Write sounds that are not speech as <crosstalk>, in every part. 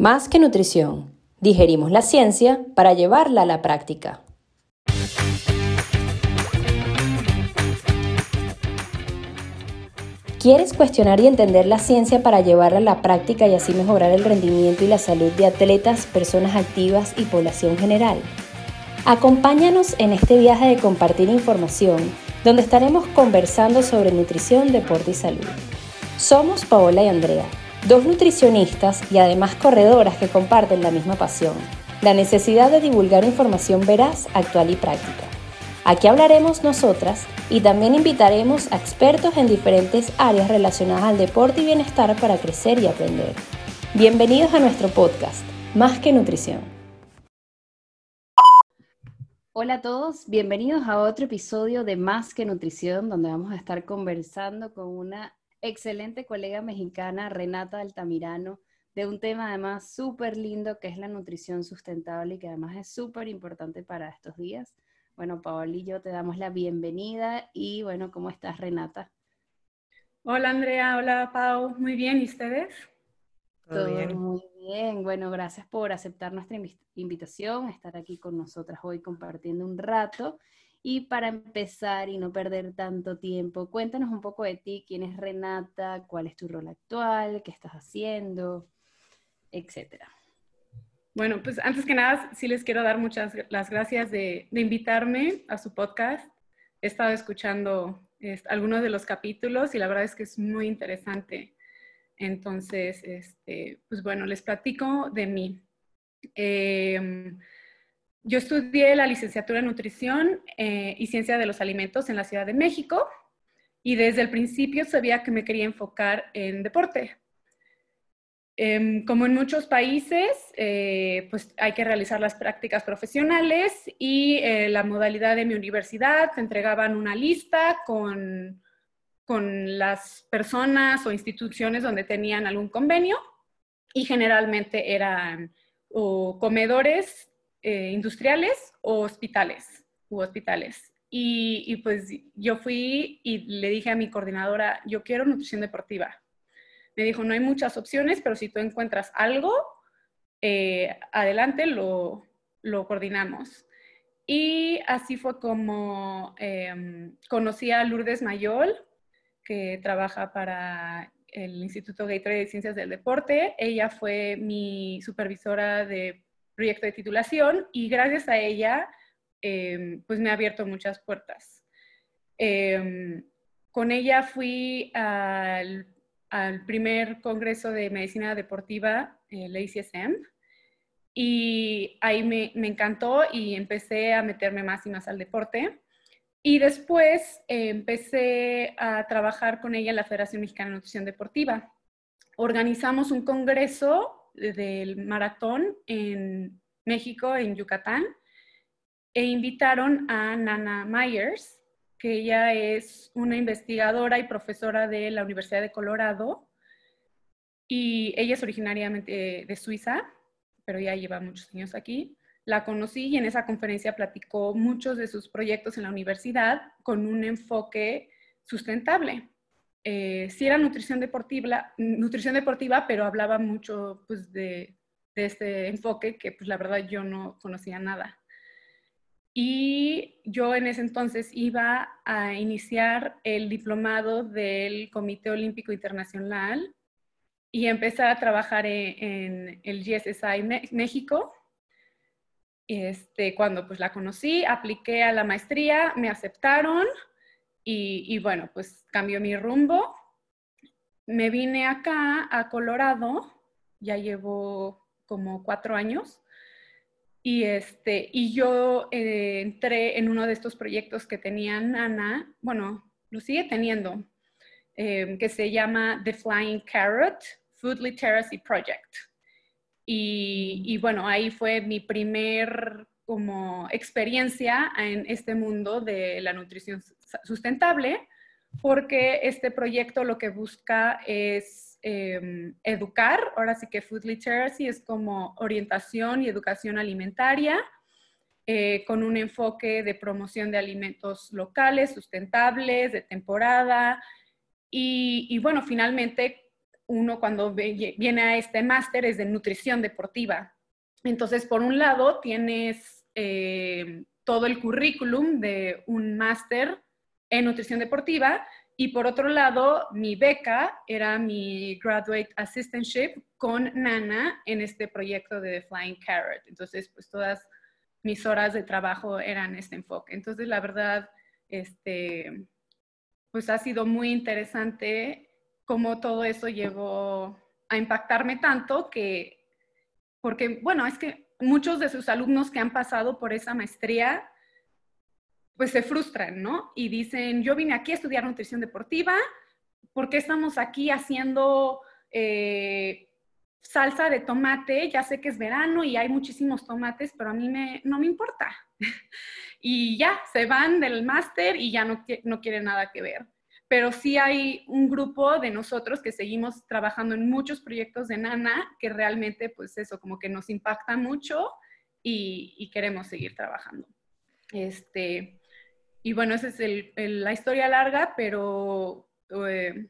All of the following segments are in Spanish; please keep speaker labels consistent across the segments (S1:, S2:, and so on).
S1: Más que nutrición, digerimos la ciencia para llevarla a la práctica. ¿Quieres cuestionar y entender la ciencia para llevarla a la práctica y así mejorar el rendimiento y la salud de atletas, personas activas y población general? Acompáñanos en este viaje de compartir información, donde estaremos conversando sobre nutrición, deporte y salud. Somos Paola y Andrea, dos nutricionistas y además corredoras que comparten la misma pasión, la necesidad de divulgar información veraz, actual y práctica. Aquí hablaremos nosotras y también invitaremos a expertos en diferentes áreas relacionadas al deporte y bienestar para crecer y aprender. Bienvenidos a nuestro podcast, Más que Nutrición. Hola a todos, bienvenidos a otro episodio de Más que Nutrición, donde vamos a estar conversando con una excelente colega mexicana, Renata Altamirano, de un tema además súper lindo que es la nutrición sustentable y que además es súper importante para estos días. Bueno, Paola y yo te damos la bienvenida y bueno, ¿cómo estás, Renata?
S2: Hola, Andrea. Hola, Pau. Muy bien, ¿y ustedes?
S1: Todo, bien. muy bien. Bueno, gracias por aceptar nuestra invitación, estar aquí con nosotras hoy compartiendo un rato. Y para empezar y no perder tanto tiempo, cuéntanos un poco de ti, quién es Renata, cuál es tu rol actual, qué estás haciendo, etcétera.
S2: Bueno, pues antes que nada, sí les quiero dar muchas las gracias de, invitarme a su podcast. He estado escuchando algunos de los capítulos y la verdad es que es muy interesante. Entonces, este, pues bueno, les platico de mí. Em, yo estudié la licenciatura en nutrición eh, y ciencia de los alimentos en la Ciudad de México y desde el principio sabía que me quería enfocar en deporte. Em, como en muchos países, eh, pues hay que realizar las prácticas profesionales y eh, la modalidad de mi universidad entregaban una lista con, con las personas o instituciones donde tenían algún convenio y generalmente eran comedores eh, industriales o hospitales u hospitales. Y, pues yo fui y le dije a mi coordinadora, yo quiero nutrición deportiva me dijo, no hay muchas opciones, pero si tú encuentras algo, eh, adelante lo, lo, coordinamos. Y así fue como em, conocí a Lourdes Mayol, que trabaja para el Instituto Gatorade de Ciencias del Deporte. Ella fue mi supervisora de proyecto de titulación y gracias a ella, em, pues me ha abierto muchas puertas. Em, con ella fui al al primer congreso de medicina deportiva, el ACSM, y ahí me, encantó y empecé a meterme más y más al deporte. Y después eh, empecé a trabajar con ella en la Federación Mexicana de Nutrición Deportiva. Organizamos un congreso del maratón en México, en Yucatán, e invitaron a Nana Myers, que ella es una investigadora y profesora de la Universidad de Colorado y ella es originariamente de Suiza, pero ya lleva muchos años aquí. La conocí y en esa conferencia platicó muchos de sus proyectos en la universidad con un enfoque sustentable. Eh, sí era nutrición deportiva, nutrición deportiva, pero hablaba mucho pues, de, de este enfoque que pues, la verdad yo no conocía nada. Y yo en ese entonces iba a iniciar el diplomado del Comité Olímpico Internacional y empezar a trabajar en, el GSSI México. Este, cuando pues la conocí, apliqué a la maestría, me aceptaron y, bueno, pues cambió mi rumbo. Me vine acá a Colorado, ya llevo como cuatro años y, este, y yo eh, entré en uno de estos proyectos que tenía Nana, bueno, lo sigue teniendo, eh, que se llama The Flying Carrot Food Literacy Project. Y, y, bueno, ahí fue mi primer como experiencia en este mundo de la nutrición sustentable, porque este proyecto lo que busca es Em, educar, ahora sí que food literacy es como orientación y educación alimentaria, eh, con un enfoque de promoción de alimentos locales, sustentables, de temporada. Y, bueno, finalmente uno cuando viene a este máster es de nutrición deportiva. Entonces, por un lado, tienes eh, todo el currículum de un máster en nutrición deportiva y por otro lado, mi beca era mi graduate assistantship con Nana en este proyecto de Flying Carrot. Entonces, pues todas mis horas de trabajo eran este enfoque. Entonces, la verdad, este, pues ha sido muy interesante cómo todo eso llegó a impactarme tanto que, porque, bueno, es que muchos de sus alumnos que han pasado por esa maestría, pues se frustran, ¿no? Y dicen, yo vine aquí a estudiar nutrición deportiva, ¿por qué estamos aquí haciendo eh, salsa de tomate? Ya sé que es verano y hay muchísimos tomates, pero a mí me, no me importa. <laughs> y ya, se van del máster y ya no, no quieren nada que ver. Pero sí hay un grupo de nosotros que seguimos trabajando en muchos proyectos de Nana que realmente, pues eso, como que nos impacta mucho y, queremos seguir trabajando. Este, y bueno, esa es la historia larga, pero eh,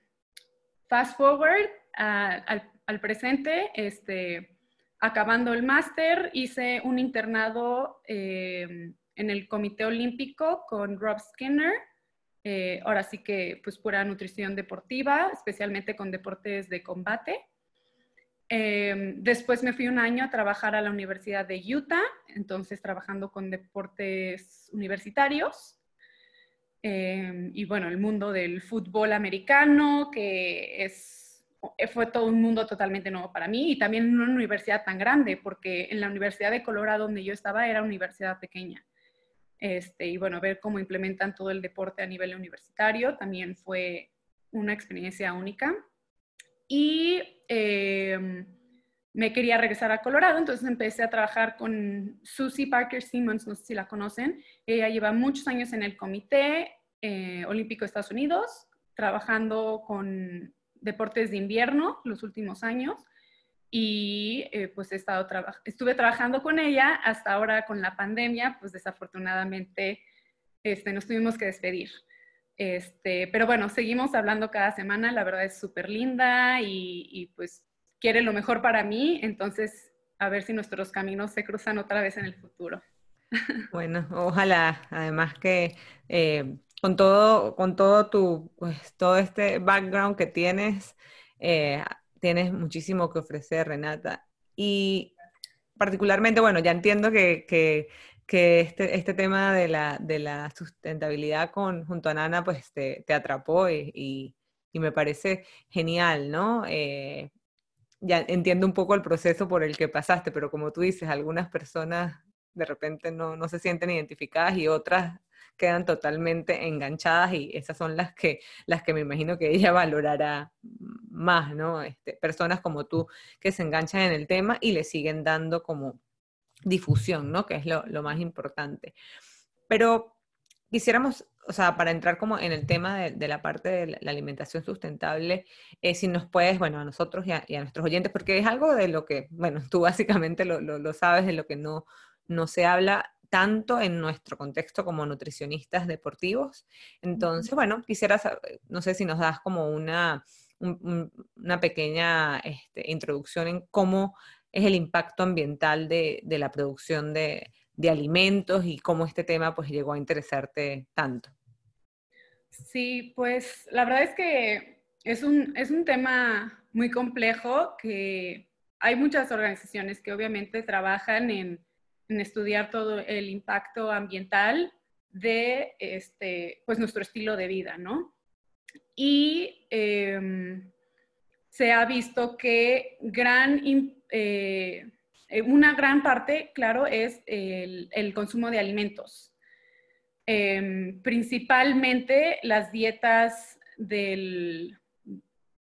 S2: fast forward al, al, presente, este, acabando el máster, hice un internado eh, en el Comité Olímpico con Rob Skinner. Eh, ahora sí que, pues, pura nutrición deportiva, especialmente con deportes de combate. Eh, después me fui un año a trabajar a la Universidad de Utah, entonces trabajando con deportes universitarios. y bueno, el mundo del fútbol americano, que es eh, fue todo un mundo totalmente nuevo para mí y también en una universidad tan grande, porque en la Universidad de Colorado donde yo estaba era una universidad pequeña. Este, y bueno, ver cómo implementan todo el deporte a nivel universitario también fue una experiencia única. Y em, me quería regresar a Colorado, entonces empecé a trabajar con Susie Parker Simmons, no sé si la conocen. Ella lleva muchos años en el Comité eh, Olímpico de Estados Unidos, trabajando con deportes de invierno los últimos años y eh, pues he estado estuve trabajando con ella hasta ahora con la pandemia, pues desafortunadamente este, nos tuvimos que despedir. Este, pero bueno, seguimos hablando cada semana, la verdad es súper linda y, y, pues quiere lo mejor para mí, entonces a ver si nuestros caminos se cruzan otra vez en el futuro. <laughs>
S3: Bueno, ojalá, además que eh, con todo, con todo tu, pues, todo este background que tienes, eh, tienes muchísimo que ofrecer, Renata. Y particularmente, bueno, ya entiendo que, que, este, este, tema de la, de la, sustentabilidad con, junto a Nana, pues te, te atrapó y, y, me parece genial, ¿no? Eh, ya entiendo un poco el proceso por el que pasaste, pero como tú dices, algunas personas de repente no, no se sienten identificadas y otras quedan totalmente enganchadas y esas son las que, las que me imagino que ella <laughs> valorará más, ¿no? Este, personas como tú que se enganchan en el tema y le siguen dando como difusión, ¿no? Que es lo, más importante. Pero quisiéramos, o sea, para entrar como en el tema de, la parte de la alimentación sustentable, eh, si nos puedes, bueno, a nosotros y a, nuestros oyentes, porque es algo de lo que, bueno, <laughs> tú básicamente lo, lo sabes, de lo que no, no se habla tanto en nuestro contexto como nutricionistas deportivos. Entonces, bueno, quisiera, saber, no sé si nos das como una, una pequeña este, introducción en cómo es el impacto ambiental de, la producción de, alimentos y cómo este tema pues llegó a interesarte tanto.
S2: Sí, pues la verdad es que es un, es un tema muy complejo que hay muchas organizaciones que obviamente trabajan en en estudiar todo el impacto ambiental de este, pues nuestro estilo de vida, ¿no? Y em, se ha visto que gran, eh, una gran parte, claro, es el, consumo de alimentos. Em, principalmente las dietas del,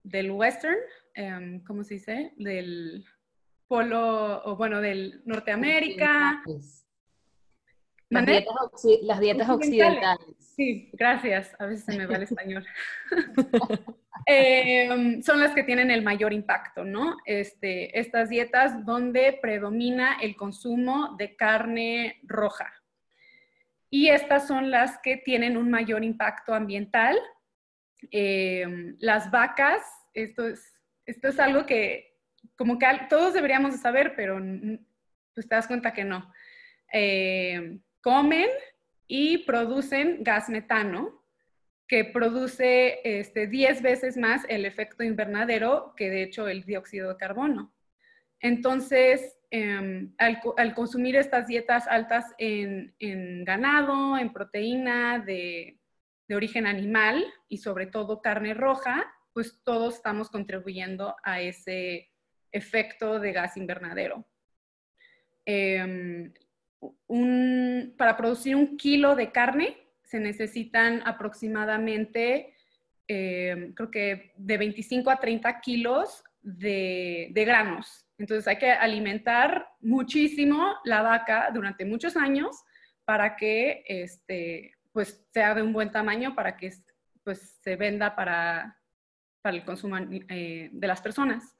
S2: del western, em, ¿cómo se dice? Del polo, o bueno, del Norteamérica.
S1: Las dietas, occidentales.
S2: Sí, gracias. A veces se me va el <laughs> español. <laughs> Em, son las que tienen el mayor impacto, ¿no? Este, estas dietas donde predomina el consumo de carne roja. Y estas son las que tienen un mayor impacto ambiental. Em, las vacas, esto es esto es algo que como que todos deberíamos saber, pero pues te das cuenta que no. Eh, comen y producen gas metano, que produce este, 10 veces más el efecto invernadero que de hecho el dióxido de carbono. Entonces, em, al, consumir estas dietas altas en, ganado, en proteína de, de, origen animal y sobre todo carne roja, pues todos estamos contribuyendo a ese efecto de gas invernadero. Em, para producir un kilo de carne se necesitan aproximadamente, em, creo que de 25 a 30 kilos de, granos. Entonces hay que alimentar muchísimo la vaca durante muchos años para que este, pues, sea de un buen tamaño, para que pues, se venda para, para el consumo eh, de las personas.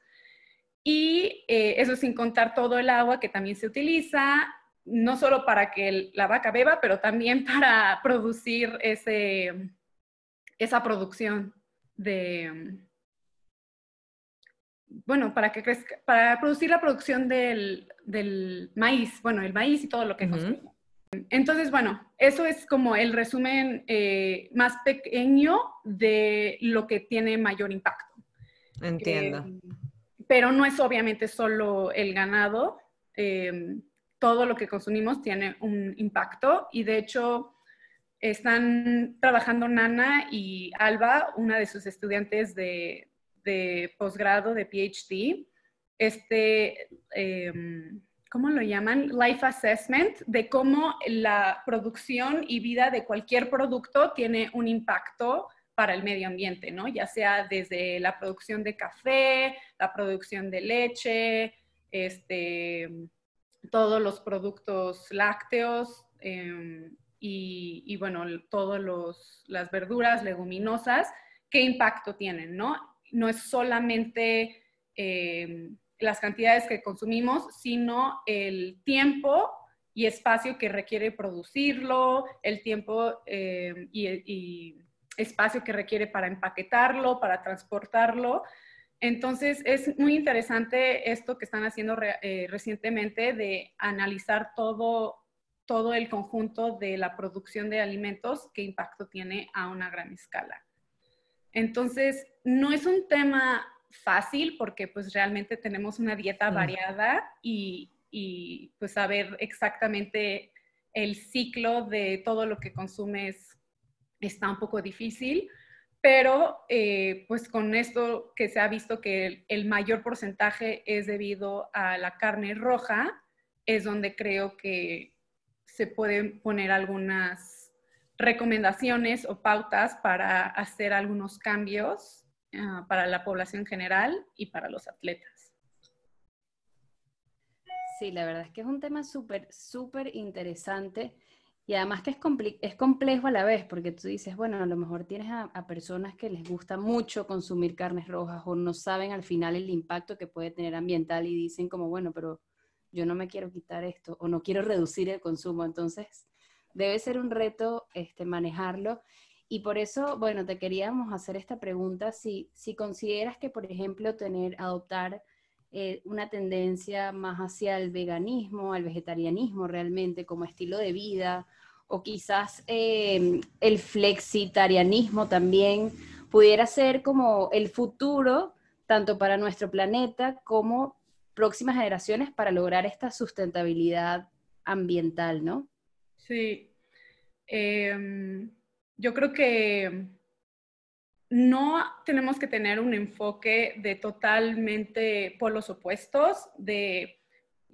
S2: Y eh, eso sin contar todo el agua que también se utiliza, no solo para que la vaca beba, pero también <laughs> para producir ese, esa producción de, bueno, para que crezca, para producir la producción del, del maíz, bueno, el maíz y todo lo que uh Entonces, bueno, eso es como el resumen eh, más pequeño de lo que tiene mayor impacto.
S3: Entiendo.
S2: Eh, pero no es obviamente solo el ganado. Eh, todo lo que consumimos tiene un impacto y de hecho están trabajando Nana y Alba, una de sus estudiantes de, posgrado, de PhD, este, em, ¿cómo lo llaman? Life Assessment, de cómo la producción y vida de cualquier producto tiene un impacto para el medio ambiente, ¿no? Ya sea desde la producción de café, la producción de leche, este, todos los productos lácteos em, y, bueno, todas las verduras leguminosas, qué impacto tienen, ¿no? No es solamente em, las cantidades que consumimos, sino el tiempo y espacio que requiere producirlo, el tiempo em, y espacio que requiere para empaquetarlo, para transportarlo. Entonces, es muy interesante esto que están haciendo eh, recientemente de analizar todo, todo el conjunto de la producción de alimentos, qué impacto tiene a una gran escala. Entonces, no es un tema fácil porque pues realmente tenemos una dieta mm. variada y, y pues saber exactamente el ciclo de todo lo que consumes está un poco difícil, pero eh, pues con esto que se ha visto que el, mayor porcentaje es debido a la carne roja, es donde creo que se pueden poner algunas recomendaciones o pautas para hacer algunos cambios ah, para la población general y para los atletas.
S1: Sí, la verdad es que es un tema súper, súper interesante y además que es, es complejo a la vez, porque tú dices, bueno, a lo mejor tienes a, personas que les gusta mucho consumir carnes rojas o no saben al final el impacto que puede tener ambiental y dicen como, bueno, pero yo no me quiero quitar esto o no quiero reducir el consumo. Entonces, debe ser un reto este, manejarlo. Y por eso, bueno, te queríamos hacer esta pregunta, si, si consideras que, por ejemplo, tener, adoptar eh, una tendencia más hacia el veganismo, al vegetarianismo realmente como estilo de vida, o quizás eh, el flexitarianismo también pudiera ser como el futuro, tanto para nuestro planeta como próximas generaciones, para lograr esta sustentabilidad ambiental, ¿no?
S2: Sí. Em, yo creo que no tenemos que tener un enfoque de totalmente polos opuestos, de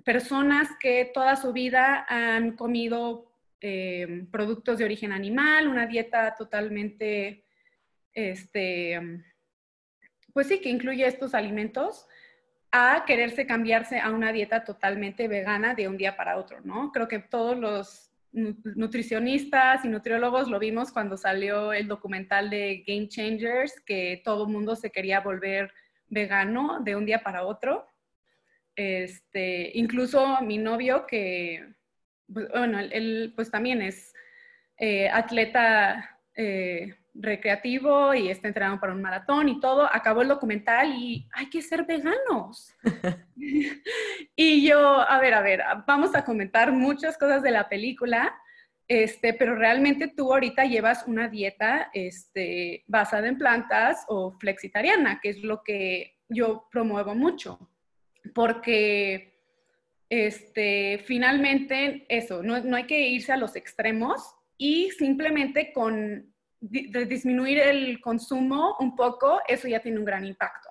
S2: personas que toda su vida han comido eh, productos de origen animal, una dieta totalmente, este, pues sí, que incluye estos alimentos, a quererse cambiarse a una dieta totalmente vegana de un día para otro, ¿no? Creo que todos los nutricionistas y nutriólogos lo vimos cuando salió el documental de Game Changers, que todo el mundo se quería volver vegano de un día para otro. Este, incluso mi novio, que, bueno, él, pues también es eh, atleta eh, recreativo y está entrenando para un maratón y todo, acabó el documental y hay que ser veganos. <laughs> <laughs> y yo, a ver, a ver, vamos a comentar muchas cosas de la película, este, pero realmente tú ahorita llevas una dieta este, basada en plantas o flexitariana, que es lo que yo promuevo mucho, porque este, finalmente eso, no, no hay que irse a los extremos y simplemente con de disminuir el consumo un poco, eso ya tiene un gran impacto.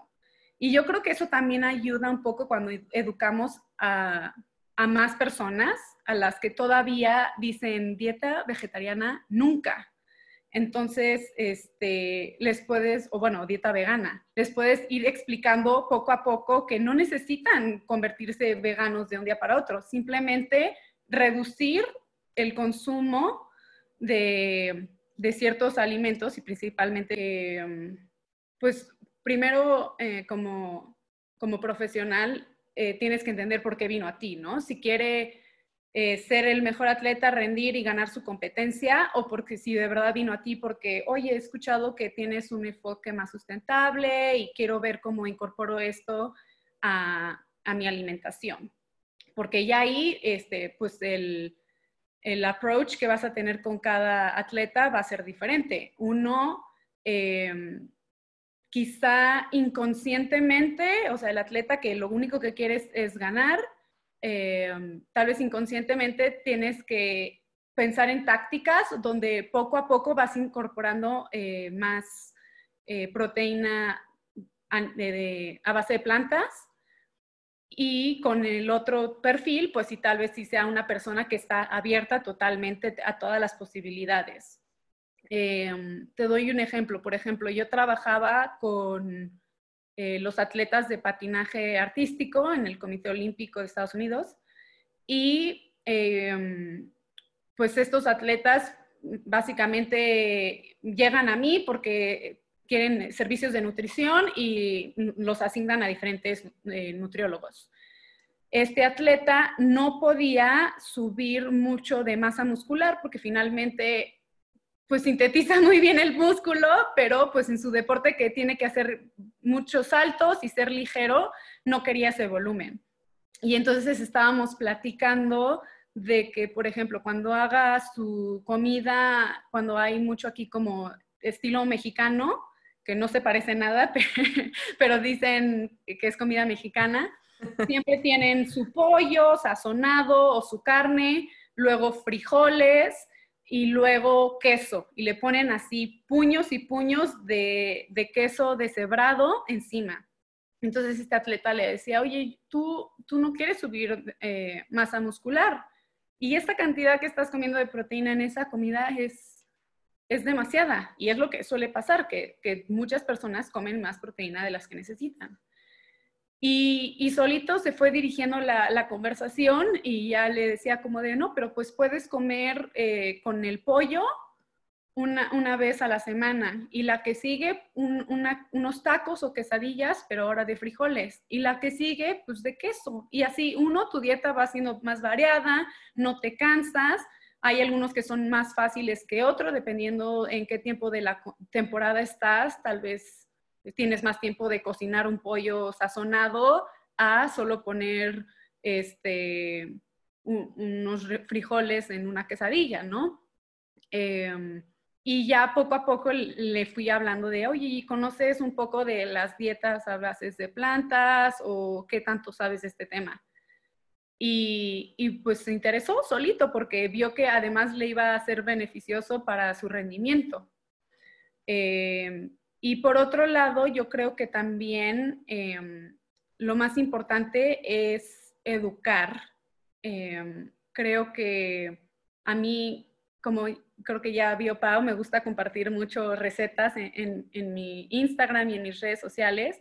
S2: Y yo creo que eso también ayuda un poco cuando educamos a, más personas, a las que todavía dicen dieta vegetariana, nunca. Entonces, este, les puedes, o bueno, dieta vegana, les puedes ir explicando poco a poco que no necesitan convertirse veganos de un día para otro, simplemente reducir el consumo de, de ciertos alimentos y principalmente, em, pues primero eh, como, como profesional eh, tienes que entender por qué vino a ti, ¿no? Si quiere eh, ser el mejor atleta, rendir y ganar su competencia, o porque si de verdad vino a ti porque, oye, he escuchado que tienes un enfoque más sustentable y quiero ver cómo incorporo esto a, a mi alimentación. Porque ya ahí, este, pues el, el approach que vas a tener con cada atleta va a ser diferente. Uno, eh, quizá inconscientemente, o sea, el atleta que lo único que quieres es ganar, eh, tal vez inconscientemente tienes que pensar en tácticas donde poco a poco vas incorporando eh, más proteína a base de plantas y con el otro perfil, pues sí, tal vez sí sea una persona que está abierta totalmente a todas las posibilidades. Em, te doy un ejemplo. Por ejemplo, yo trabajaba con eh, los atletas de patinaje artístico en el Comité Olímpico de Estados Unidos y em, pues estos atletas básicamente llegan a mí porque quieren servicios de nutrición y los asignan a diferentes eh, nutriólogos. Este atleta no podía subir mucho de masa muscular porque finalmente pues sintetiza <laughs> muy bien el músculo, pero pues en su deporte que tiene que hacer muchos saltos y ser ligero, no quería ese volumen. Y entonces estábamos platicando de que, por ejemplo, cuando haga su comida, cuando hay mucho aquí como estilo mexicano, que no se parece nada, <laughs> pero dicen que es comida mexicana. <laughs> Siempre tienen su pollo sazonado o su carne, luego frijoles y luego queso. Y le ponen así puños y puños de, queso deshebrado encima. Entonces este atleta le decía, oye, tú, tú no quieres subir eh, masa muscular. Y esta cantidad que estás comiendo de proteína en esa comida es es demasiada y es lo que suele pasar, que, muchas personas comen más proteína de las que necesitan. Y, solito se fue dirigiendo la, conversación y ya le decía como de, no, pero pues puedes comer eh, con el pollo una, vez a la semana y la que sigue unos tacos o quesadillas, pero ahora de frijoles. Y la que sigue, pues de queso. Y así, uno, tu dieta va siendo más variada, no te cansas hay algunos que son más fáciles que otros, dependiendo en qué tiempo de la temporada estás. Tal vez tienes más tiempo de cocinar un pollo sazonado a solo poner este, unos frijoles en una quesadilla, ¿no? Em, y ya poco a poco le fui hablando de, oye, ¿conoces un poco de las dietas a de plantas o qué tanto sabes de este tema? Y, pues se interesó solito porque vio que además le iba a ser beneficioso para su rendimiento. Eh, y por otro lado, yo creo que también em, lo más importante es educar. Em, creo que a mí, como creo que ya vio Pau, me gusta compartir mucho recetas en mi Instagram y en mis redes sociales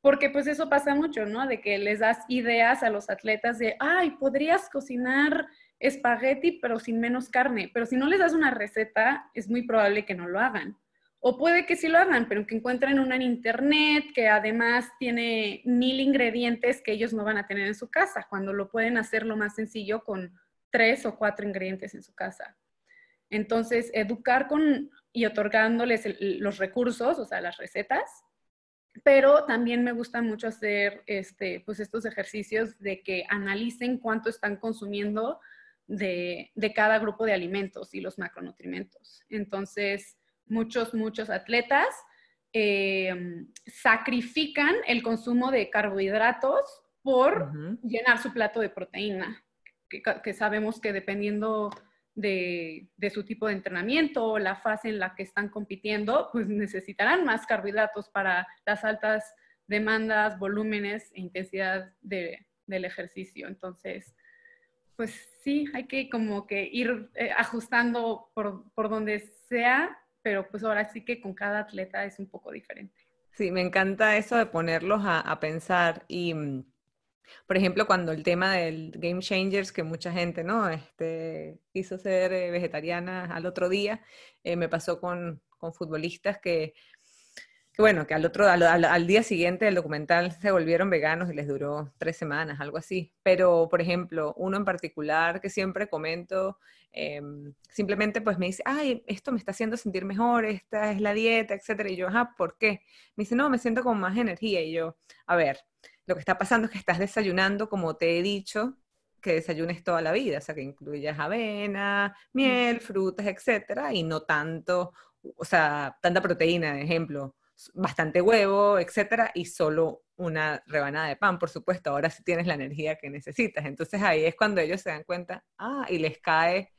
S2: porque pues eso pasa mucho, ¿no? De que les das ideas a los atletas de, ay, podrías cocinar espagueti pero sin menos carne, pero si no les das una receta, es muy probable que no lo hagan. O puede que sí lo hagan, pero que encuentren una en internet que además tiene mil ingredientes que ellos no van a tener en su casa, cuando lo pueden hacer lo más sencillo con tres o cuatro ingredientes en su casa. Entonces, educar con y otorgándoles los recursos, o sea, las recetas, pero también me gusta mucho hacer este, pues estos ejercicios de que analicen cuánto están consumiendo de, cada grupo de alimentos y los macronutrientes. Entonces, muchos, muchos atletas eh, sacrifican el consumo de carbohidratos por llenar su plato de proteína, que, sabemos que dependiendo de, su tipo de entrenamiento o la fase en la que están compitiendo, pues necesitarán más carbohidratos para las altas demandas, volúmenes e intensidad del ejercicio. Entonces, pues sí, hay que como que ir eh, ajustando por, por donde sea, pero pues ahora sí que con cada atleta es un poco diferente.
S3: Sí, me encanta eso de ponerlos a, a pensar y mm, por ejemplo, cuando el tema del Game Changers, que mucha gente, ¿no? Este, quiso ser eh, vegetariana al otro día, eh, me pasó con, con futbolistas que, que, bueno, que al, otro, al, al, día siguiente del documental se volvieron veganos y les duró tres semanas, algo así. Pero, por ejemplo, uno en particular que siempre comento, em, simplemente pues me dice, ay, esto me está haciendo sentir mejor, esta es la dieta, etcétera. Y yo, ajá, ¿por qué? Me dice, no, me siento con más energía. Y yo, a ver, lo que está pasando es que estás desayunando, como te he dicho, que desayunes toda la vida, o sea, que incluyas avena, miel, frutas, etcétera, y no tanto, o sea, tanta proteína, de ejemplo, bastante huevo, etcétera, y solo una rebanada de pan, por supuesto, ahora sí tienes la energía que necesitas. Entonces ahí es cuando ellos se dan cuenta, ah, y les cae,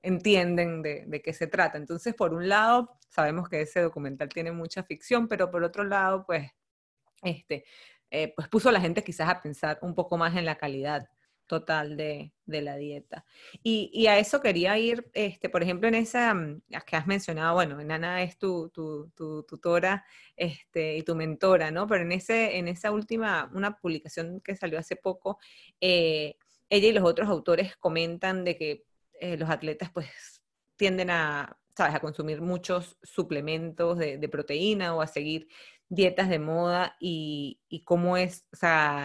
S3: entienden de, de qué se trata. Entonces, por un lado, sabemos que ese documental tiene mucha ficción, pero por otro lado, pues, este, eh, pues puso a la gente quizás a pensar un poco más en la calidad total de, la dieta. Y, a eso quería ir, este, por ejemplo, en esa mm, que has mencionado, bueno, Nana es tu, tutora este, y tu mentora, ¿no? Pero en, ese, en esa última, una publicación que salió hace poco, eh, ella y los otros autores comentan de que eh, los atletas pues tienden a, ¿sabes?, a consumir muchos suplementos de, de proteína o a seguir dietas de moda y, cómo es,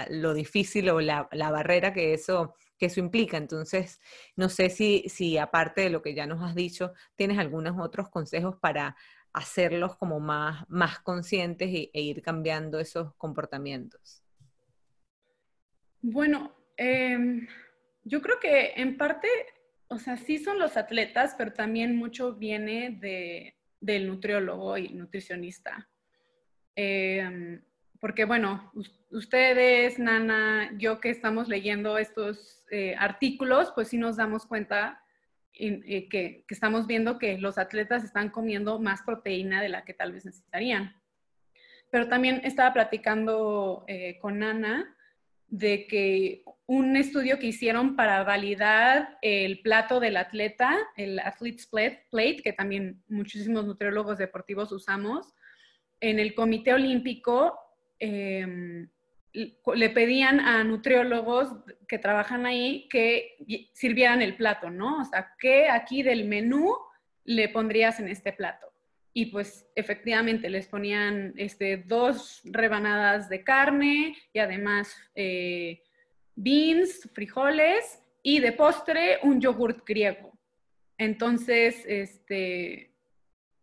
S3: lo difícil o la, barrera que eso, que eso implica. Entonces, no sé si, si aparte de lo que ya nos has dicho, tienes algunos otros consejos para hacerlos como más, más conscientes e, ir cambiando esos comportamientos.
S2: Bueno, em, yo creo que en parte, o sea, sí son los atletas, pero también mucho viene de, del nutriólogo y nutricionista. Em, porque bueno, ustedes, Nana, yo que estamos leyendo estos eh, artículos, pues sí nos damos cuenta eh, que, estamos viendo que los atletas están comiendo más proteína de la que tal vez necesitarían. Pero también estaba platicando eh, con Nana de que un estudio que hicieron para validar el plato del atleta, el Athlete's Plate, que también muchísimos nutriólogos deportivos usamos, en el Comité Olímpico em, le pedían a nutriólogos que trabajan ahí que sirvieran el plato, ¿no? O sea, ¿qué aquí del menú le pondrías en este plato? Y pues efectivamente les ponían este, dos rebanadas de carne y además eh, beans, frijoles y de postre un yogurt griego. Entonces, este,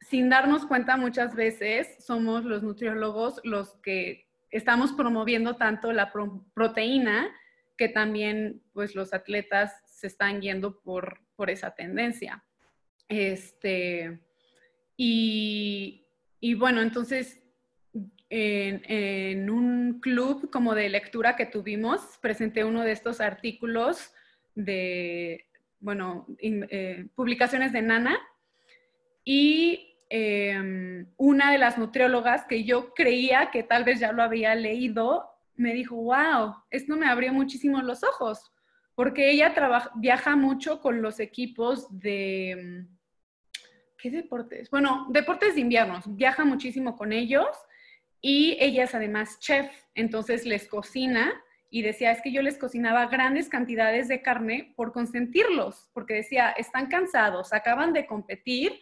S2: sin darnos cuenta muchas veces somos los nutriólogos los que estamos promoviendo tanto la proteína que también pues los atletas se están yendo por, por esa tendencia. Este, y, y bueno, entonces en, en, un club como de lectura que tuvimos, presenté uno de estos artículos de, bueno, eh, publicaciones de Nana y Em, una de las nutriólogas que yo creía que tal vez ya lo había leído, me dijo, wow, esto me abrió muchísimo los ojos, porque ella viaja mucho con los equipos de... ¿Qué deportes? Bueno, deportes de invierno, viaja muchísimo con ellos y ella es además chef, entonces les cocina y decía, es que yo les cocinaba grandes cantidades de carne por consentirlos, porque decía, están cansados, acaban de competir,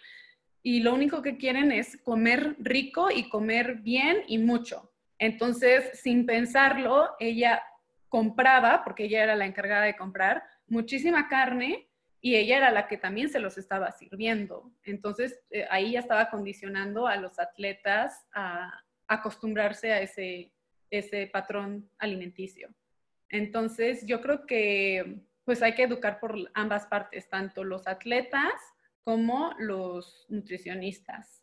S2: y lo único que quieren es comer rico y comer bien y mucho. Entonces, sin pensarlo, ella compraba, porque ella era la encargada de comprar, muchísima carne y ella era la que también se los estaba sirviendo. Entonces, eh, ahí ya estaba condicionando a los atletas a acostumbrarse a ese, ese patrón alimenticio. Entonces, yo creo que pues hay que educar por ambas partes, tanto los atletas como los nutricionistas.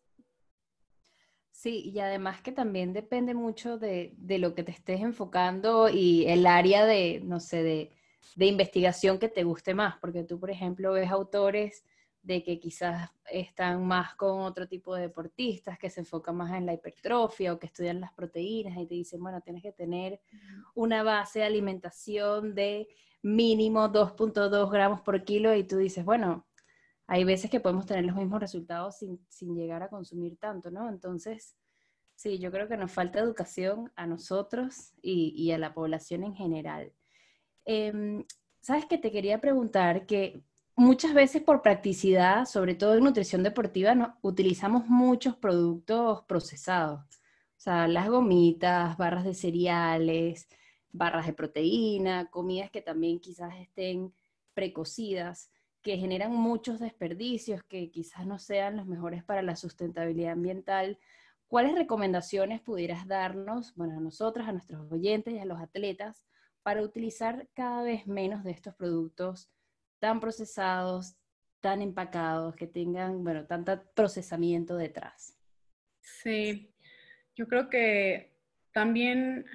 S1: Sí, y además que también depende mucho de, de, lo que te estés enfocando y el área de, no sé, de, de investigación que te guste más, porque tú, por ejemplo, ves autores de que quizás están más con otro tipo de deportistas, que se enfocan más en la hipertrofia o que estudian las proteínas y te dicen, bueno, tienes que tener una base de alimentación de mínimo 2.2 gramos por kilo y tú dices, bueno, hay veces que podemos tener los mismos resultados sin, sin llegar a consumir tanto, ¿no? Entonces, sí, yo creo que nos falta educación a nosotros y, y a la población en general. Eh, Sabes que te quería preguntar que muchas veces por practicidad, sobre todo en nutrición deportiva, no, utilizamos muchos productos procesados. O sea, las gomitas, barras de cereales, barras de proteína, comidas que también quizás estén precocidas, que generan muchos desperdicios, que quizás no sean los mejores para la sustentabilidad ambiental. ¿Cuáles recomendaciones pudieras darnos, bueno, a nosotras, a nuestros oyentes y a los atletas, para utilizar cada vez menos de estos productos tan procesados, tan empacados, que tengan, bueno, tanto procesamiento detrás.
S2: Sí, yo creo que también,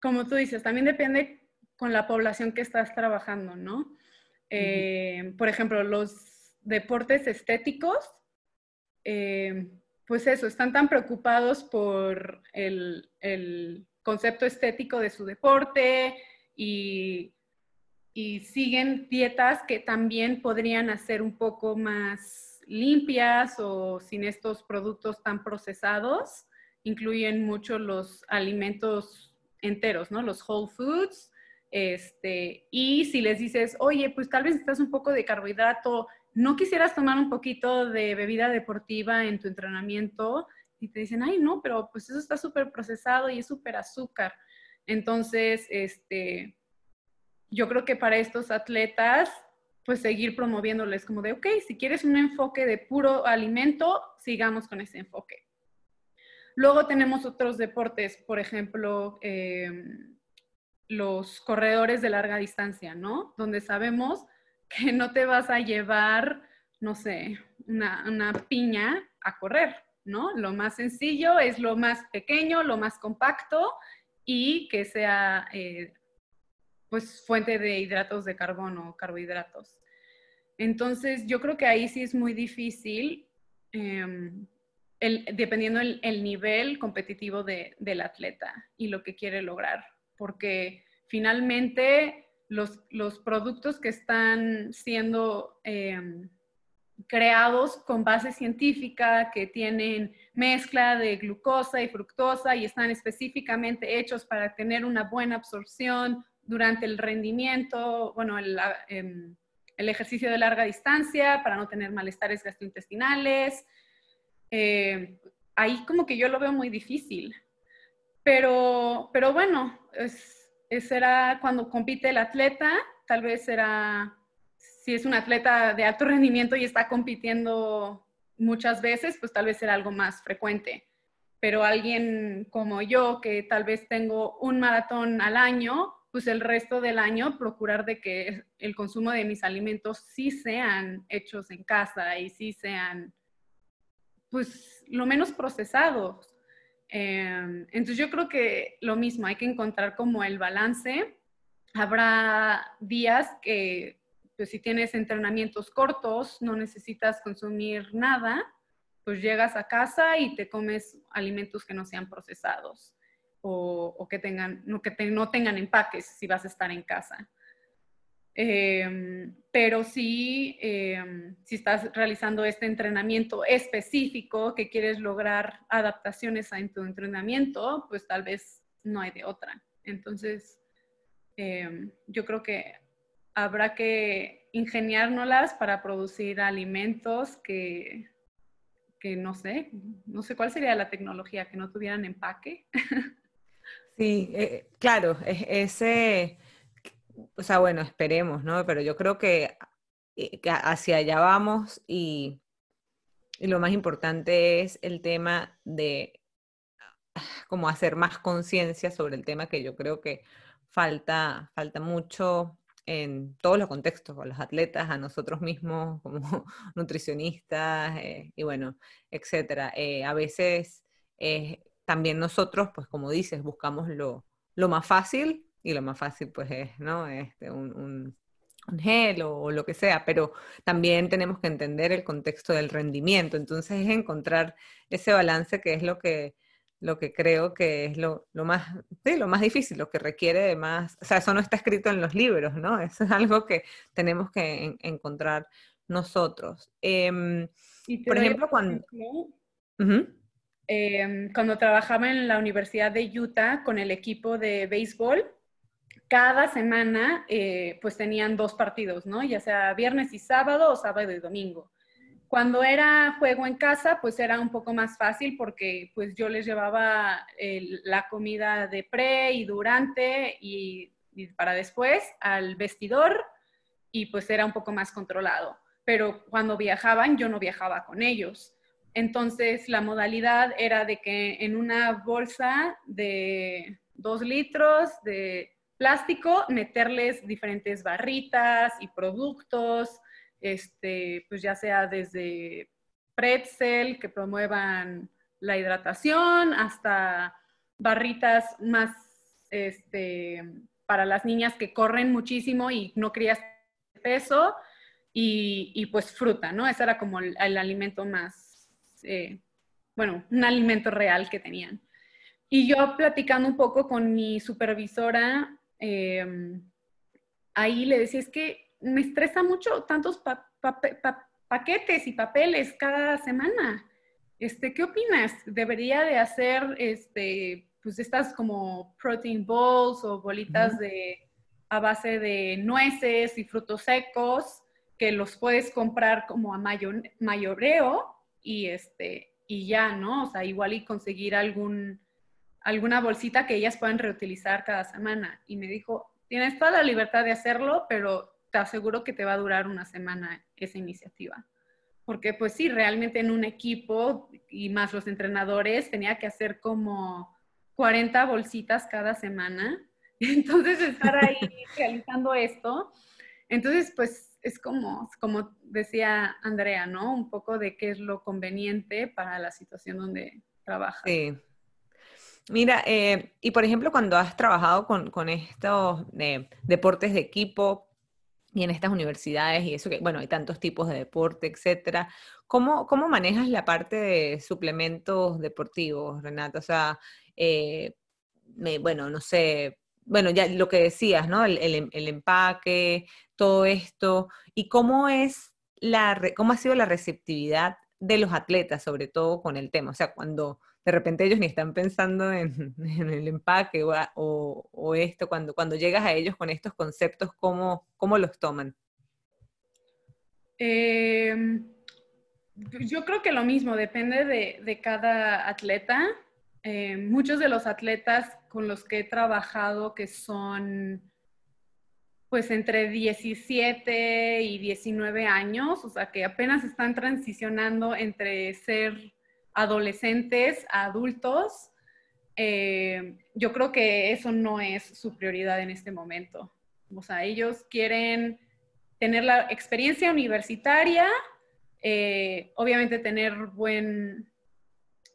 S2: como tú dices, también depende con la población que estás trabajando, ¿no? Eh, por ejemplo, los deportes estéticos, eh, pues eso, están tan preocupados por el, el concepto estético de su deporte, y, siguen dietas que también podrían hacer un poco más limpias o sin estos productos tan procesados. Incluyen mucho los alimentos enteros, ¿no? Los whole foods. Este, y si les dices, oye, pues tal vez estás un poco de carbohidrato, no quisieras tomar un poquito de bebida deportiva en tu entrenamiento, y te dicen, ay, no, pero pues eso está súper procesado y es súper azúcar. Entonces, este, yo creo que para estos atletas, pues seguir promoviéndoles como de, ok, si quieres un enfoque de puro alimento, sigamos con ese enfoque. Luego tenemos otros deportes, por ejemplo, em, los corredores de larga distancia, ¿no? Donde sabemos que no te vas a llevar, no sé, una, piña a correr, ¿no? Lo más sencillo es lo más pequeño, lo más compacto y que sea eh, pues fuente de hidratos de carbono, carbohidratos. Entonces, yo creo que ahí sí es muy difícil, em, dependiendo el, el nivel competitivo del atleta y lo que quiere lograr, porque finalmente los, los productos que están siendo em, creados con base científica, que tienen mezcla de glucosa y fructosa y están específicamente hechos para tener una buena absorción durante el rendimiento, bueno, el, em, ejercicio de larga distancia, para no tener malestares gastrointestinales. Eh, ahí como que yo lo veo muy difícil. Pero, pero bueno, es, será cuando compite el atleta, tal vez será si es un atleta de alto <laughs> rendimiento y está compitiendo muchas veces, pues tal vez será algo más frecuente. Pero alguien como yo, que tal vez tengo un maratón al año, pues el resto del año procurar de que el consumo de mis alimentos sí sean hechos en casa y sí sean, pues, lo menos procesados. Em, entonces yo creo que lo mismo, hay que encontrar como el balance. Habrá días que pues si tienes entrenamientos cortos, no necesitas consumir nada, pues llegas a casa y te comes alimentos que no sean procesados o, que, tengan, no, que no tengan empaques si vas a estar en casa. Em, pero sí, em, si estás realizando este entrenamiento específico que quieres lograr adaptaciones en tu entrenamiento, pues tal vez no hay de otra. Entonces, em, yo creo que habrá que ingeniárnoslas para producir alimentos que, que no sé, no sé cuál sería la tecnología, que no tuvieran empaque.
S3: Sí, eh, claro, ese, o sea, bueno, esperemos, ¿no? Pero yo creo que hacia allá vamos y, lo más importante es el tema de ah, como hacer más conciencia sobre el tema que yo creo que falta, falta mucho en todos los contextos, a los atletas, a nosotros mismos como <laughs> nutricionistas eh, y bueno, etcétera. Eh, a veces eh, también nosotros, pues como dices, buscamos lo, lo, más fácil y lo más fácil pues es, ¿no? Este, un, un, gel o, lo que sea, pero también tenemos que entender el contexto del rendimiento, entonces es encontrar ese balance que es lo que lo que creo que es lo, más, lo más difícil, lo que requiere de más, o sea, eso no está escrito en los libros, ¿no? Eso es algo que tenemos que encontrar nosotros. Em, por ejemplo, cuando...
S2: Em, cuando trabajaba en la Universidad de Utah con el equipo de béisbol, cada semana eh, pues tenían dos partidos, ¿no? Ya sea viernes y sábado o sábado y domingo. Cuando era juego en casa, pues era un poco más fácil porque pues yo les llevaba la comida de pre y durante y, para después al vestidor y pues era un poco más controlado. Pero cuando viajaban, yo no viajaba con ellos. Entonces la modalidad era de que en una bolsa de dos litros de plástico meterles diferentes barritas y productos, este, pues ya sea desde pretzel que promuevan la hidratación hasta barritas más este, para las niñas que corren muchísimo y no crías peso y, pues fruta, ¿no? Ese era como el, alimento más, eh, bueno, un alimento real que tenían. Y yo platicando un poco con mi supervisora, em, ahí le decía, es que me estresa mucho tantos paquetes y papeles cada semana. Este, ¿Qué opinas? ¿Debería de hacer este, pues estas como protein balls o bolitas de, a base de nueces y frutos secos que los puedes comprar como a mayoreo y, este, y ya, ¿no? O sea, igual y conseguir algún, alguna bolsita que ellas puedan reutilizar cada semana. Y me dijo, tienes toda la libertad de hacerlo, pero te aseguro que te va a durar una semana esa iniciativa. Porque pues sí, realmente en un equipo y más los entrenadores tenía que hacer como 40 bolsitas cada semana. <laughs> Entonces estar ahí <laughs> realizando esto. Entonces pues es como, como decía Andrea, ¿no? Un poco de qué es lo conveniente para la situación donde trabaja.
S3: Sí. Mira, eh, y por ejemplo, cuando has trabajado con, estos eh, deportes de equipo, y en estas universidades y eso que, bueno, hay tantos tipos de deporte, etcétera. ¿Cómo, cómo manejas la parte de suplementos deportivos, Renata? O sea, eh, bueno, no sé, bueno, ya lo que decías, ¿no? El, el, empaque, todo esto, y cómo es la, cómo ha sido la receptividad de los atletas, sobre todo con el tema. O sea, cuando de repente ellos ni están pensando en, <laughs> el empaque o, esto, cuando, cuando llegas a ellos con estos conceptos, ¿cómo, cómo los toman?
S2: Em, yo creo que lo mismo, depende de, cada atleta. Em, muchos de los atletas con los que he trabajado que son pues entre 17 y 19 años, o sea que apenas están transicionando entre ser adolescentes a adultos, eh, yo creo que eso no es su prioridad en este momento. O sea, ellos quieren tener la experiencia universitaria, eh, obviamente tener buen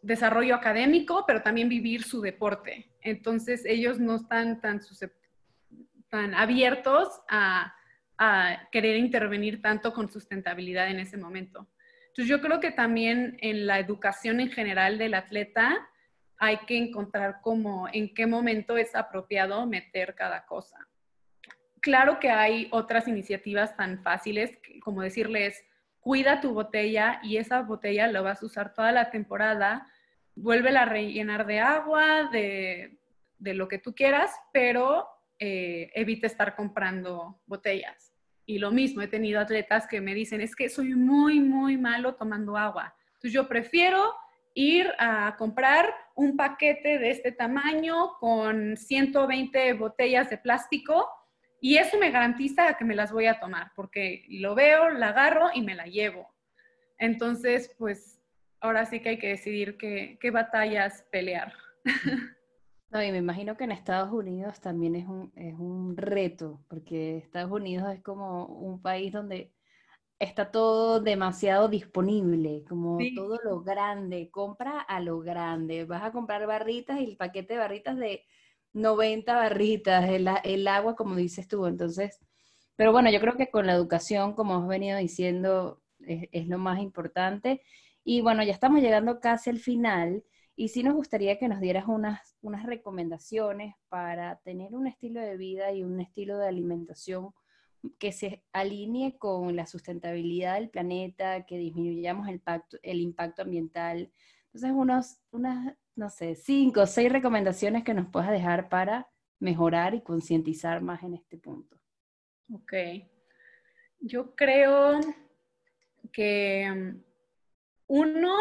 S2: desarrollo académico, pero también vivir su deporte. Entonces, ellos no están tan, tan abiertos a querer intervenir tanto con sustentabilidad en ese momento. Entonces yo creo que también en la educación en general del atleta hay que encontrar cómo, en qué momento es apropiado meter cada cosa. Claro que hay otras iniciativas tan fáciles como decirles, cuida tu botella y esa botella la vas a usar toda la temporada, vuélvela a rellenar de agua, de, lo que tú quieras, pero eh, evita estar comprando botellas. Y lo mismo, he tenido atletas que me dicen, es que soy muy, muy malo tomando agua. Entonces yo prefiero ir a comprar un paquete de este tamaño con 120 botellas de plástico Y eso me garantiza que me las voy a tomar, porque lo veo, la agarro y me la llevo. Entonces, pues ahora sí que hay que decidir qué, qué batallas pelear. <laughs>
S1: No, y me imagino que en Estados Unidos también es un, es un reto, porque Estados Unidos es como un país donde está todo demasiado disponible, como todo lo grande, compra a lo grande, vas a comprar barritas y el paquete de barritas de 90 barritas, el, el agua, como dices tú, entonces, pero bueno, yo creo que con la educación, como has venido diciendo, es, es lo más importante. Y bueno, ya estamos llegando casi al final. Y sí nos gustaría que nos dieras unas, unas recomendaciones para tener un estilo de vida y un estilo de alimentación que se alinee con la sustentabilidad del planeta, que disminuyamos el, pacto, el impacto ambiental. Entonces, unos, unas, no sé, cinco o seis recomendaciones que nos puedas dejar para mejorar y concientizar más en este punto.
S2: Ok. Yo creo que mm, uno,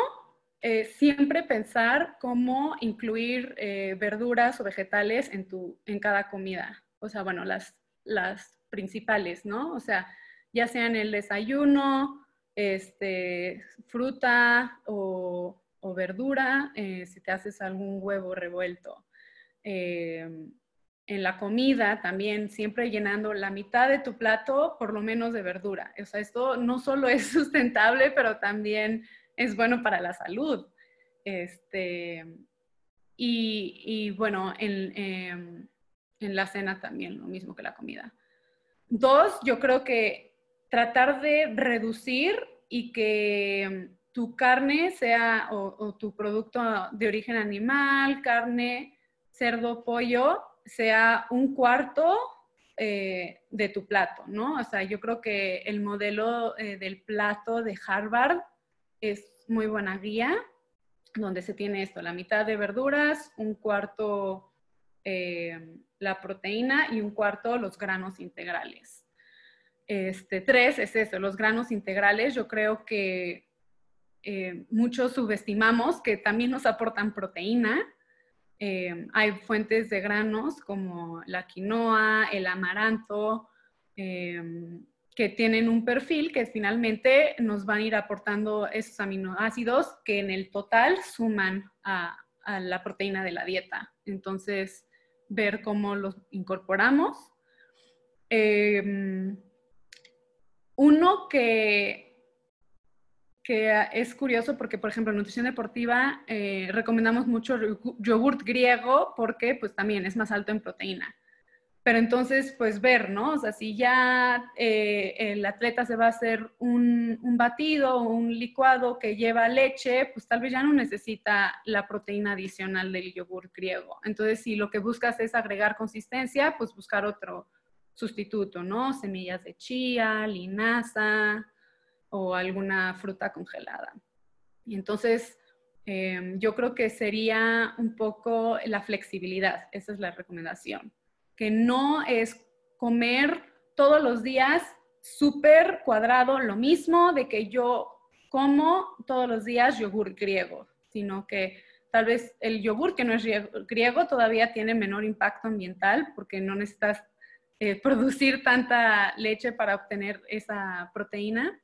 S2: eh, siempre pensar cómo incluir eh, verduras o vegetales en, tu, en cada comida. O sea, bueno, las, las principales, ¿no? O sea, ya sea en el desayuno, este, fruta o, verdura, eh, si te haces algún huevo revuelto. en la comida también, siempre llenando la mitad de tu plato, por lo menos de verdura. O sea, esto no solo es <laughs> sustentable, pero también es bueno para la salud. Este, y, bueno, em, en, la cena también, lo mismo que la comida. Dos, yo creo que tratar de reducir y que tu carne sea o, tu producto de origen animal, carne, cerdo, pollo, sea un cuarto eh, de tu plato, ¿no? O sea, yo creo que el modelo eh, del plato de Harvard es muy buena guía, donde se tiene esto, la mitad de verduras, un cuarto eh, la proteína y un cuarto los granos integrales. Este, tres es eso, los granos integrales. Yo creo que eh, muchos subestimamos que también nos aportan proteína. Eh, hay fuentes de granos como la quinoa, el amaranto, que tienen un perfil que finalmente nos van a ir aportando esos aminoácidos que en el total suman a, la proteína de la dieta. Entonces, ver cómo los incorporamos. Em, uno que, que es curioso porque, por ejemplo, en nutrición deportiva eh, recomendamos mucho yogurt griego porque pues también es más alto en proteína. Pero entonces, pues ver, ¿no? O sea, si ya eh, el atleta se va a hacer un, batido o un licuado que lleva leche, pues tal vez ya no necesita la proteína adicional del yogur griego. Entonces, si lo que buscas es agregar consistencia, pues buscar otro sustituto, ¿no? Semillas de chía, linaza o alguna fruta congelada. Y entonces, em, yo creo que sería un poco la flexibilidad, esa es la recomendación que no es comer todos los días súper cuadrado lo mismo de que yo como todos los días yogur griego, sino que tal vez el yogur que no es griego todavía tiene menor impacto ambiental porque no necesitas eh, <laughs> producir tanta leche para obtener esa proteína.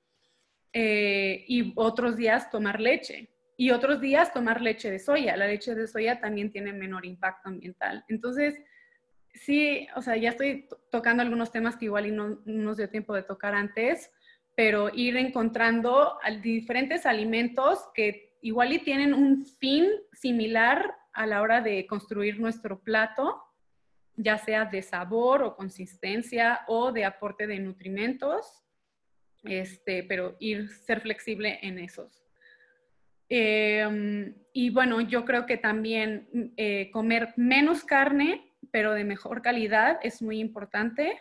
S2: Eh, y otros días tomar leche. Y otros días tomar leche de soya. La leche de soya también tiene menor impacto ambiental. Entonces, sí, o sea, ya estoy tocando algunos temas que igual y no, nos dio tiempo de tocar antes, pero ir encontrando diferentes alimentos que igual y tienen un fin similar a la hora de construir nuestro plato, ya sea de sabor o consistencia o de aporte de nutrimentos, este, pero ir, ser flexible en esos. Em, y bueno, yo creo que también eh, comer menos carne pero de mejor calidad es muy importante.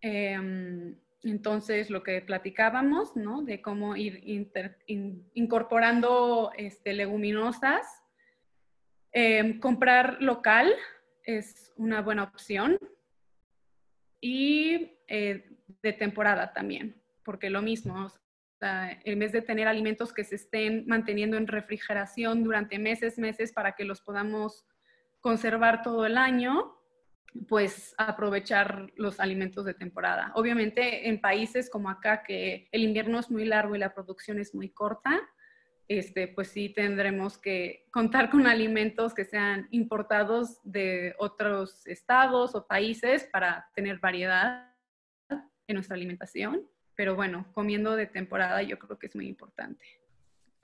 S2: Em, entonces, lo que platicábamos, ¿no? De cómo ir incorporando este, leguminosas. Em, comprar local es una buena opción. Y eh, de temporada también, porque lo mismo, en vez de tener alimentos que se estén manteniendo en refrigeración durante meses, meses para que los podamos conservar todo el año, pues aprovechar los alimentos de temporada. Obviamente en países como acá que el invierno es muy largo y la producción es muy corta, este, pues sí tendremos que contar con alimentos que sean importados de otros estados o países para tener variedad en nuestra alimentación. Pero bueno, comiendo de temporada yo creo que es muy importante.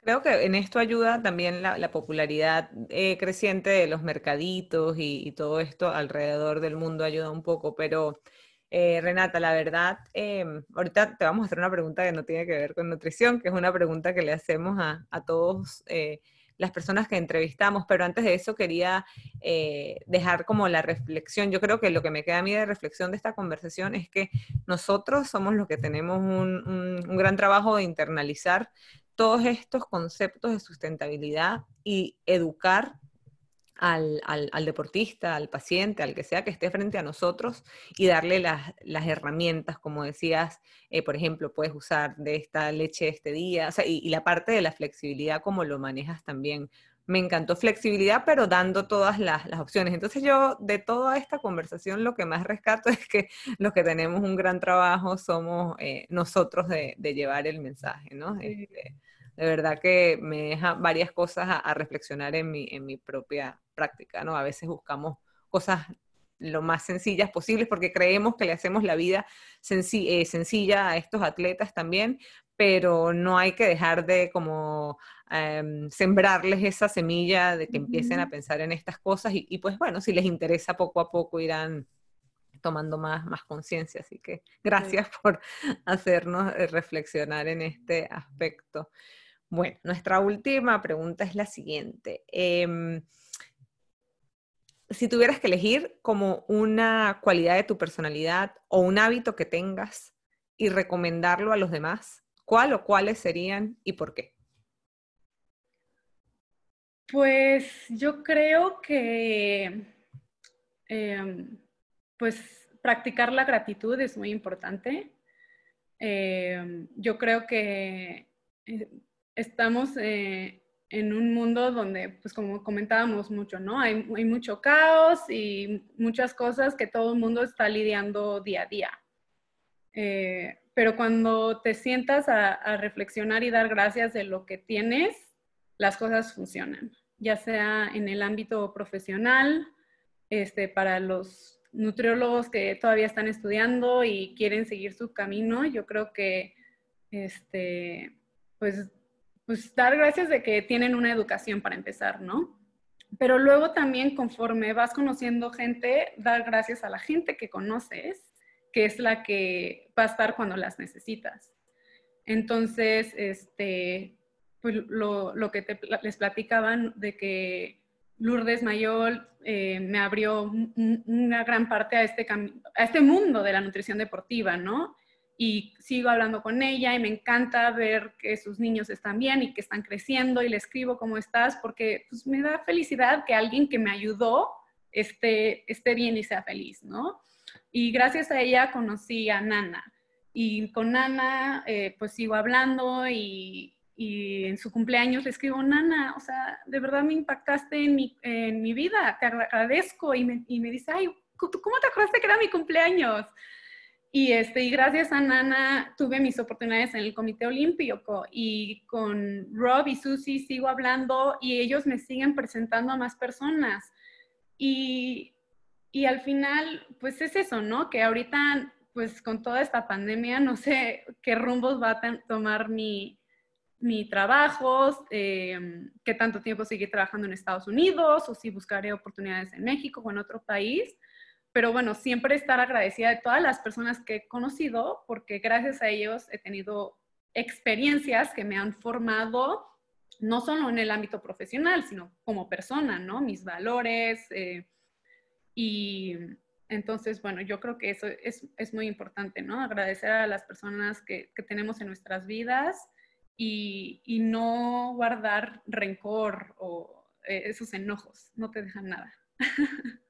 S3: Creo que en esto ayuda también la, popularidad eh, creciente de los mercaditos y, todo esto alrededor del mundo ayuda un poco, pero eh, Renata, la verdad, em, ahorita te vamos a hacer una pregunta que no tiene que ver con nutrición, que es una pregunta que le hacemos a, a todos eh, las personas que entrevistamos, pero antes de eso quería dejar como la reflexión. Yo creo que lo que me queda a mí de reflexión de esta conversación es que nosotros somos los que tenemos un, un gran trabajo de internalizar todos estos conceptos de sustentabilidad y educar al, deportista, al paciente, al que sea que esté frente a nosotros y darle las, herramientas, como decías, eh, por ejemplo, puedes usar de esta leche este día, y, la parte de la flexibilidad, como lo manejas también. Me encantó flexibilidad, pero dando todas las, opciones. Entonces yo de toda esta conversación lo que más rescato <laughs> es que los que tenemos un gran trabajo somos eh, nosotros de, llevar el mensaje, ¿no? Este, de verdad que me deja varias cosas a, reflexionar en mi, en mi propia práctica, ¿no? A veces buscamos cosas lo más sencillas posibles porque creemos que le hacemos la vida eh, sencilla a estos atletas también, pero no hay que dejar de como em, sembrarles esa semilla de que empiecen a pensar en estas cosas y, pues bueno, si les interesa poco a poco irán tomando más, más conciencia. Así que gracias <laughs> por hacernos eh, reflexionar en este aspecto. Bueno, nuestra última pregunta es la siguiente. Em, si tuvieras que elegir como una cualidad de tu personalidad o un hábito que tengas y recomendarlo a los demás, ¿cuál o cuáles serían y por qué?
S2: Pues yo creo que em, pues practicar la gratitud es muy importante. Em, yo creo que eh, estamos eh, en un mundo donde, pues como comentábamos mucho, ¿no? Hay, hay, mucho caos y muchas cosas que todo el mundo está lidiando día a día. Eh, pero cuando te sientas a, reflexionar y dar gracias de lo que tienes, las cosas funcionan, ya sea en el ámbito profesional, este, para los nutriólogos que todavía están estudiando y quieren seguir su camino, yo creo que este, pues pues dar gracias de que tienen una educación para empezar, ¿no? Pero luego también conforme vas conociendo gente, dar gracias a la gente que conoces, que es la que va a estar cuando las necesitas. Entonces, este, pues lo, que les platicaban de que Lourdes Mayol eh, me abrió una gran parte a este, a este mundo de la nutrición deportiva, ¿no? Y sigo hablando con ella y me encanta ver que sus niños están bien y que están creciendo y le escribo cómo estás porque pues, me da felicidad que alguien que me ayudó esté, esté bien y sea feliz, ¿no? Y gracias a ella conocí a Nana y con Nana eh, pues sigo hablando y, y, en su cumpleaños le escribo, Nana, o sea, de verdad me impactaste en mi, en mi vida, te agradezco y me, y me dice, ay, ¿cómo te acordaste que era mi cumpleaños? Y, este, y gracias a Nana tuve mis oportunidades en el Comité Olímpico y con Rob y Susie sigo hablando y ellos me siguen presentando a más personas. Y, y al final, pues es eso, ¿no? Que ahorita, pues con toda esta pandemia, no sé qué rumbos va a tomar mi, mi trabajo, eh, qué tanto tiempo seguir trabajando en Estados Unidos o si buscaré oportunidades en México o en otro país pero bueno, siempre estar agradecida de todas las personas que he conocido, porque gracias a ellos he tenido experiencias que me han formado, no solo en el ámbito profesional, sino como persona, ¿no? Mis valores. Eh, y entonces, bueno, yo creo que eso es, muy importante, ¿no? Agradecer a las personas que, tenemos en nuestras vidas y, no guardar rencor o eh, esos enojos, no te dejan nada. <laughs>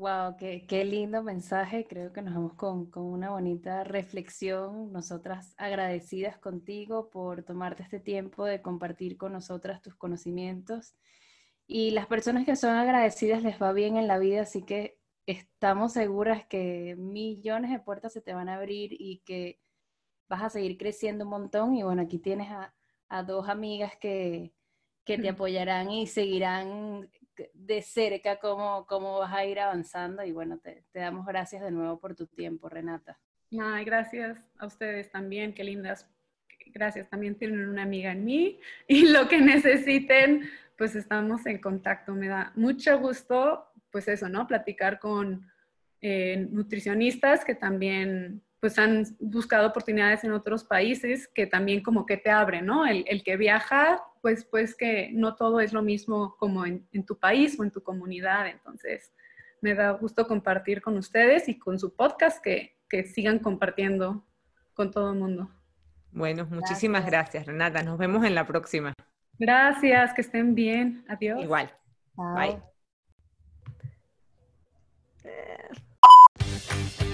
S1: Wow, qué, qué, lindo mensaje. Creo que nos vamos con, con, una bonita reflexión. Nosotras agradecidas contigo por tomarte este tiempo de compartir con nosotras tus conocimientos. Y las personas que son agradecidas les va bien en la vida, así que estamos seguras que millones de puertas se te van a abrir y que vas a seguir creciendo un montón. Y bueno, aquí tienes a, dos amigas que, te <laughs> apoyarán y seguirán de cerca cómo, cómo vas a ir avanzando. Y bueno, te, damos gracias de nuevo por tu tiempo, Renata.
S2: Ay, gracias a ustedes también, qué lindas. Gracias, también tienen una amiga en mí y <laughs> lo que necesiten, pues estamos en contacto. Me da mucho gusto, pues eso, ¿no? Platicar con eh, nutricionistas que también pues han buscado oportunidades en otros países que también como que te abren, ¿no? El, que viaja, pues, pues que no todo es lo mismo como en, tu país o en tu comunidad. Entonces, me da gusto compartir con ustedes y con su podcast que, sigan compartiendo con todo el mundo.
S3: Bueno, muchísimas gracias. Renata. Nos vemos en la próxima.
S2: Gracias, que estén bien. Adiós.
S3: Igual. Bye.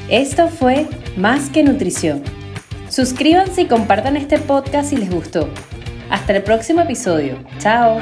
S1: Esto fue Más que Nutrición. Suscríbanse y compartan este podcast si les gustó. Hasta el próximo episodio. Chao.